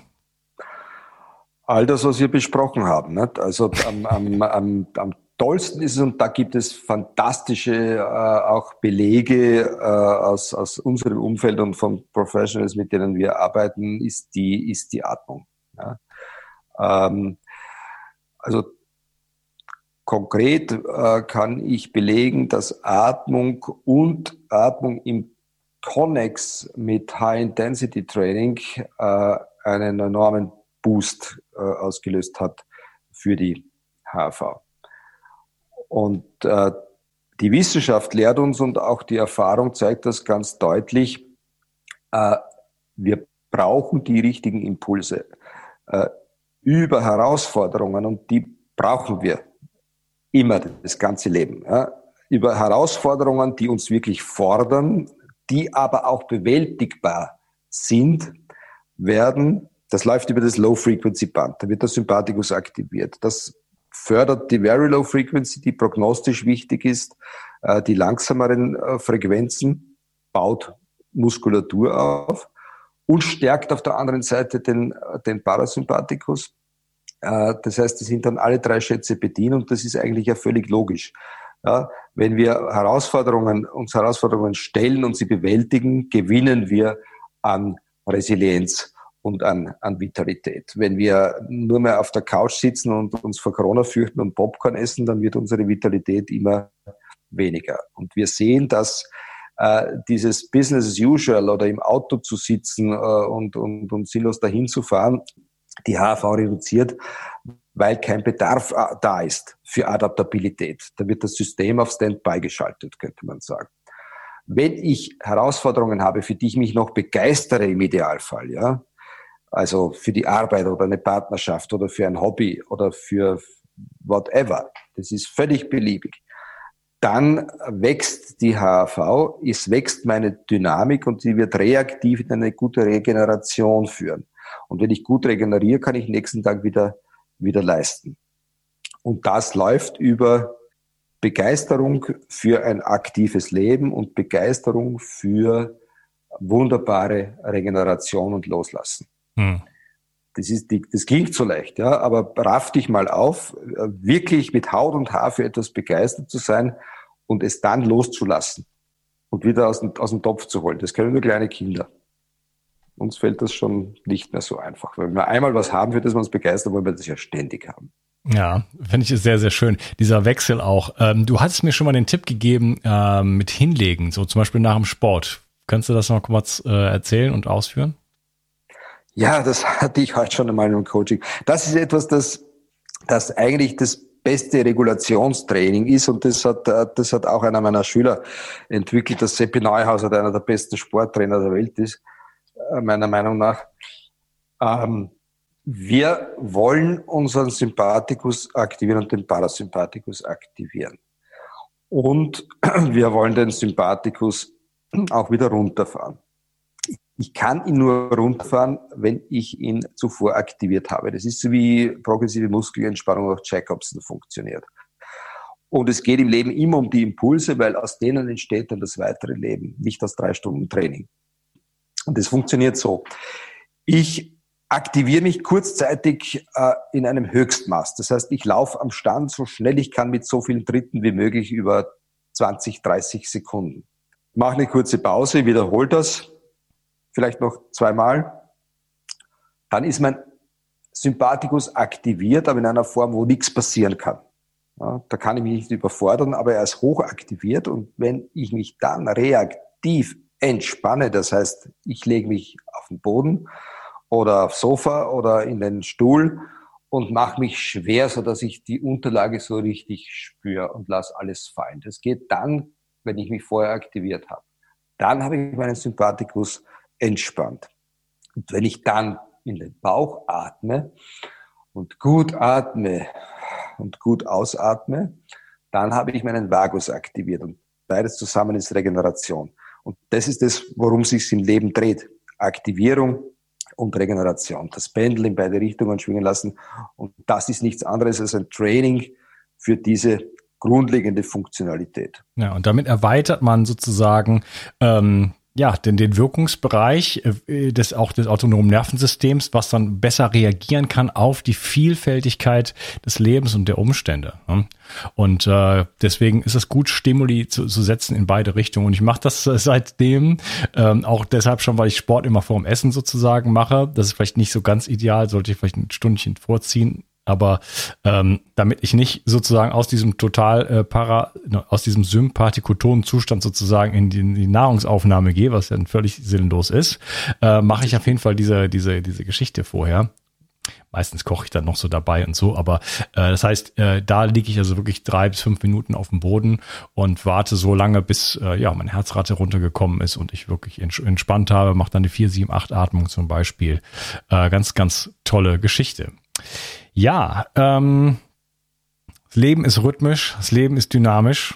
All das, was wir besprochen haben. Nicht? Also am, am, am, am tollsten ist es, und da gibt es fantastische äh, auch Belege äh, aus, aus unserem Umfeld und von Professionals, mit denen wir arbeiten, ist die, ist die Atmung. Ja. Ähm, also konkret äh, kann ich belegen, dass Atmung und Atmung im Connex mit High-Intensity-Training äh, einen enormen Boost äh, ausgelöst hat für die HV. Und äh, die Wissenschaft lehrt uns und auch die Erfahrung zeigt das ganz deutlich. Äh, wir brauchen die richtigen Impulse äh, über Herausforderungen und die brauchen wir immer das ganze Leben. Ja? Über Herausforderungen, die uns wirklich fordern, die aber auch bewältigbar sind, werden, das läuft über das Low-Frequency-Band, da wird der Sympathikus aktiviert. Das fördert die Very Low Frequency, die prognostisch wichtig ist, äh, die langsameren äh, Frequenzen, baut Muskulatur auf und stärkt auf der anderen Seite den, äh, den Parasympathikus. Das heißt, die sind dann alle drei Schätze bedient und das ist eigentlich ja völlig logisch. Ja, wenn wir Herausforderungen, uns Herausforderungen stellen und sie bewältigen, gewinnen wir an Resilienz und an, an Vitalität. Wenn wir nur mehr auf der Couch sitzen und uns vor Corona fürchten und Popcorn essen, dann wird unsere Vitalität immer weniger. Und wir sehen, dass äh, dieses Business as usual oder im Auto zu sitzen äh, und, und, und sinnlos dahin zu fahren, die HV reduziert, weil kein Bedarf äh, da ist für Adaptabilität. Da wird das System auf Standby geschaltet, könnte man sagen. Wenn ich Herausforderungen habe, für die ich mich noch begeistere im Idealfall, ja, also für die Arbeit oder eine Partnerschaft oder für ein Hobby oder für whatever. Das ist völlig beliebig. Dann wächst die HAV, es wächst meine Dynamik und sie wird reaktiv in eine gute Regeneration führen. Und wenn ich gut regeneriere, kann ich nächsten Tag wieder, wieder leisten. Und das läuft über Begeisterung für ein aktives Leben und Begeisterung für wunderbare Regeneration und Loslassen. Hm. Das, ist, das klingt so leicht, ja, aber raff dich mal auf, wirklich mit Haut und Haar für etwas begeistert zu sein und es dann loszulassen und wieder aus dem, aus dem Topf zu holen. Das können nur kleine Kinder. Uns fällt das schon nicht mehr so einfach. Wenn wir einmal was haben, für das wir uns begeistern, wollen wir das ja ständig haben. Ja, finde ich sehr, sehr schön. Dieser Wechsel auch. Ähm, du hattest mir schon mal den Tipp gegeben ähm, mit Hinlegen, so zum Beispiel nach dem Sport. Kannst du das noch kurz äh, erzählen und ausführen? Ja, das hatte ich heute schon einmal im Coaching. Das ist etwas, das, das eigentlich das beste Regulationstraining ist und das hat, äh, das hat auch einer meiner Schüler entwickelt, dass Seppi Neuhaus einer der besten Sporttrainer der Welt ist, äh, meiner Meinung nach. Ähm, wir wollen unseren Sympathikus aktivieren und den Parasympathikus aktivieren. Und wir wollen den Sympathikus auch wieder runterfahren. Ich kann ihn nur runterfahren, wenn ich ihn zuvor aktiviert habe. Das ist so wie progressive Muskelentspannung auf Jacobson funktioniert. Und es geht im Leben immer um die Impulse, weil aus denen entsteht dann das weitere Leben, nicht aus drei Stunden Training. Und das funktioniert so. Ich aktiviere mich kurzzeitig äh, in einem Höchstmaß. Das heißt, ich laufe am Stand so schnell ich kann mit so vielen Tritten wie möglich über 20, 30 Sekunden. Mache eine kurze Pause, wiederhole das, vielleicht noch zweimal. Dann ist mein Sympathikus aktiviert, aber in einer Form, wo nichts passieren kann. Ja, da kann ich mich nicht überfordern, aber er ist hoch aktiviert und wenn ich mich dann reaktiv entspanne, das heißt, ich lege mich auf den Boden oder aufs Sofa oder in den Stuhl und mache mich schwer, so dass ich die Unterlage so richtig spüre und lasse alles fallen. Das geht dann, wenn ich mich vorher aktiviert habe. Dann habe ich meinen Sympathikus entspannt. Und wenn ich dann in den Bauch atme und gut atme und gut ausatme, dann habe ich meinen Vagus aktiviert und beides zusammen ist Regeneration. Und das ist das, worum sich im Leben dreht. Aktivierung und Regeneration. Das Pendel in beide Richtungen schwingen lassen. Und das ist nichts anderes als ein Training für diese grundlegende Funktionalität. Ja, und damit erweitert man sozusagen ähm, ja, den, den Wirkungsbereich äh, des auch des autonomen Nervensystems, was dann besser reagieren kann auf die Vielfältigkeit des Lebens und der Umstände. Ne? Und äh, deswegen ist es gut, Stimuli zu, zu setzen in beide Richtungen. Und ich mache das seitdem, ähm, auch deshalb schon, weil ich Sport immer vorm Essen sozusagen mache. Das ist vielleicht nicht so ganz ideal, sollte ich vielleicht ein Stündchen vorziehen aber ähm, damit ich nicht sozusagen aus diesem total äh, para, ne, aus diesem sympathikotonen Zustand sozusagen in die, in die Nahrungsaufnahme gehe, was dann völlig sinnlos ist, äh, mache ich auf jeden Fall diese, diese, diese Geschichte vorher. Meistens koche ich dann noch so dabei und so, aber äh, das heißt, äh, da liege ich also wirklich drei bis fünf Minuten auf dem Boden und warte so lange, bis äh, ja meine Herzrate runtergekommen ist und ich wirklich entspannt habe, mache dann die vier, sieben, acht Atmung zum Beispiel. Äh, ganz, ganz tolle Geschichte. Ja, ähm, das Leben ist rhythmisch, das Leben ist dynamisch.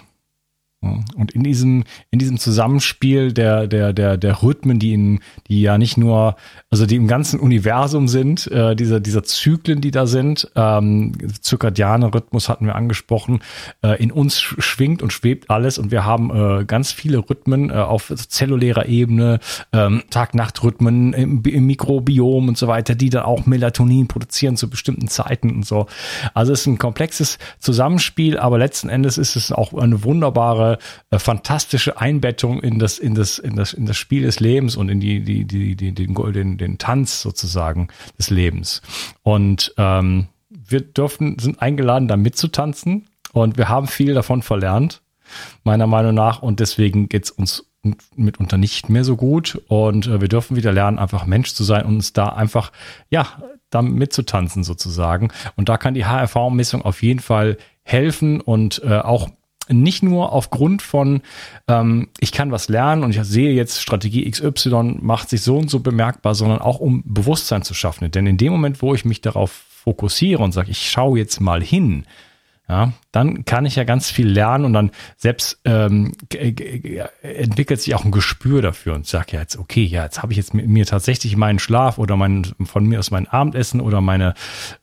Und in diesem, in diesem Zusammenspiel der, der, der, der Rhythmen, die in, die ja nicht nur, also die im ganzen Universum sind, äh, dieser, dieser Zyklen, die da sind, ähm, zirkadiane Rhythmus hatten wir angesprochen, äh, in uns schwingt und schwebt alles und wir haben äh, ganz viele Rhythmen äh, auf zellulärer Ebene, ähm, Tag-Nacht-Rhythmen im, im Mikrobiom und so weiter, die dann auch Melatonin produzieren zu bestimmten Zeiten und so. Also es ist ein komplexes Zusammenspiel, aber letzten Endes ist es auch eine wunderbare äh, fantastische Einbettung in das, in das, in das, in das Spiel des Lebens und in die, die, die, die den, den, den Tanz sozusagen des Lebens. Und ähm, wir dürfen, sind eingeladen, da mitzutanzen und wir haben viel davon verlernt, meiner Meinung nach. Und deswegen geht's uns mitunter nicht mehr so gut. Und äh, wir dürfen wieder lernen, einfach Mensch zu sein und uns da einfach, ja, da mitzutanzen sozusagen. Und da kann die HRV-Messung auf jeden Fall helfen und äh, auch nicht nur aufgrund von, ähm, ich kann was lernen und ich sehe jetzt Strategie XY macht sich so und so bemerkbar, sondern auch um Bewusstsein zu schaffen. Denn in dem Moment, wo ich mich darauf fokussiere und sage, ich schaue jetzt mal hin, ja, dann kann ich ja ganz viel lernen und dann selbst ähm, entwickelt sich auch ein Gespür dafür und sage ja jetzt, okay, ja, jetzt habe ich jetzt mit mir tatsächlich meinen Schlaf oder mein, von mir aus mein Abendessen oder meine,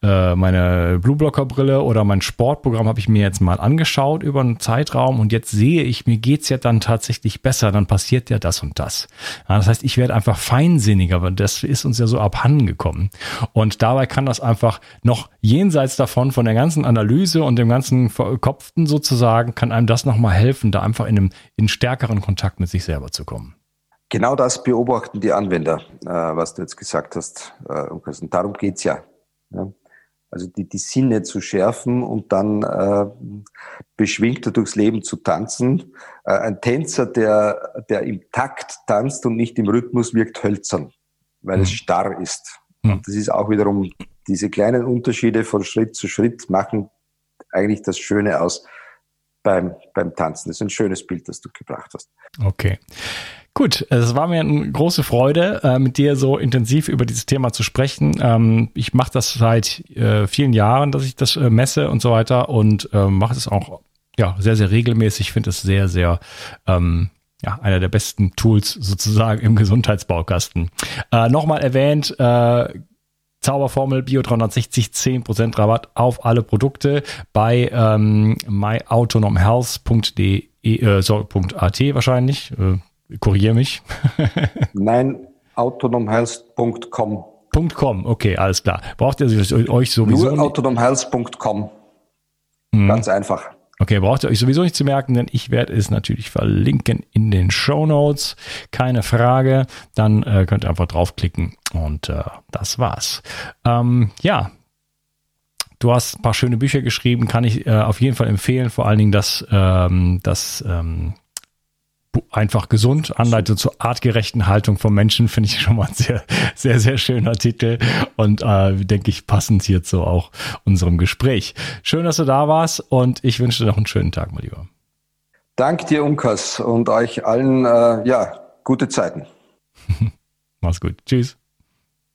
äh, meine Blueblocker-Brille oder mein Sportprogramm habe ich mir jetzt mal angeschaut über einen Zeitraum und jetzt sehe ich, mir geht's ja dann tatsächlich besser, dann passiert ja das und das. Ja, das heißt, ich werde einfach feinsinniger, weil das ist uns ja so abhanden gekommen. Und dabei kann das einfach noch jenseits davon, von der ganzen Analyse und dem ganzen Verkopften sozusagen, kann einem das nochmal helfen, da einfach in einem in stärkeren Kontakt mit sich selber zu kommen. Genau das beobachten die Anwender, äh, was du jetzt gesagt hast. Äh, und darum geht's ja. ja. Also die, die Sinne zu schärfen und dann äh, beschwingter durchs Leben zu tanzen. Äh, ein Tänzer, der, der im Takt tanzt und nicht im Rhythmus, wirkt hölzern, weil mhm. es starr ist. Mhm. Und das ist auch wiederum, diese kleinen Unterschiede von Schritt zu Schritt machen eigentlich das Schöne aus beim, beim Tanzen. Das ist ein schönes Bild, das du gebracht hast. Okay. Gut, es war mir eine große Freude, äh, mit dir so intensiv über dieses Thema zu sprechen. Ähm, ich mache das seit äh, vielen Jahren, dass ich das äh, messe und so weiter und mache es auch ja sehr, sehr regelmäßig. Ich finde es sehr, sehr ähm, ja, einer der besten Tools sozusagen im Gesundheitsbaukasten. Äh, Nochmal erwähnt, äh, Zauberformel Bio 360 10% Rabatt auf alle Produkte bei ähm, myautonomhealth.de äh, so, .at wahrscheinlich. Äh, Korrigiere mich. Nein, autonomhealth.com. .com, okay, alles klar. Braucht ihr euch sowieso Nur autonomhealth.com. Mhm. Ganz einfach. Okay, braucht ihr euch sowieso nicht zu merken, denn ich werde es natürlich verlinken in den Show Notes. Keine Frage. Dann äh, könnt ihr einfach draufklicken und äh, das war's. Ähm, ja, Du hast ein paar schöne Bücher geschrieben, kann ich äh, auf jeden Fall empfehlen. Vor allen Dingen das, ähm, das ähm, einfach gesund, Anleitung zur artgerechten Haltung von Menschen, finde ich schon mal ein sehr, sehr, sehr schöner Titel und äh, denke ich passend hierzu auch unserem Gespräch. Schön, dass du da warst und ich wünsche dir noch einen schönen Tag, mein Lieber. Dank dir, Unkas, und euch allen, äh, ja, gute Zeiten. Mach's gut. Tschüss.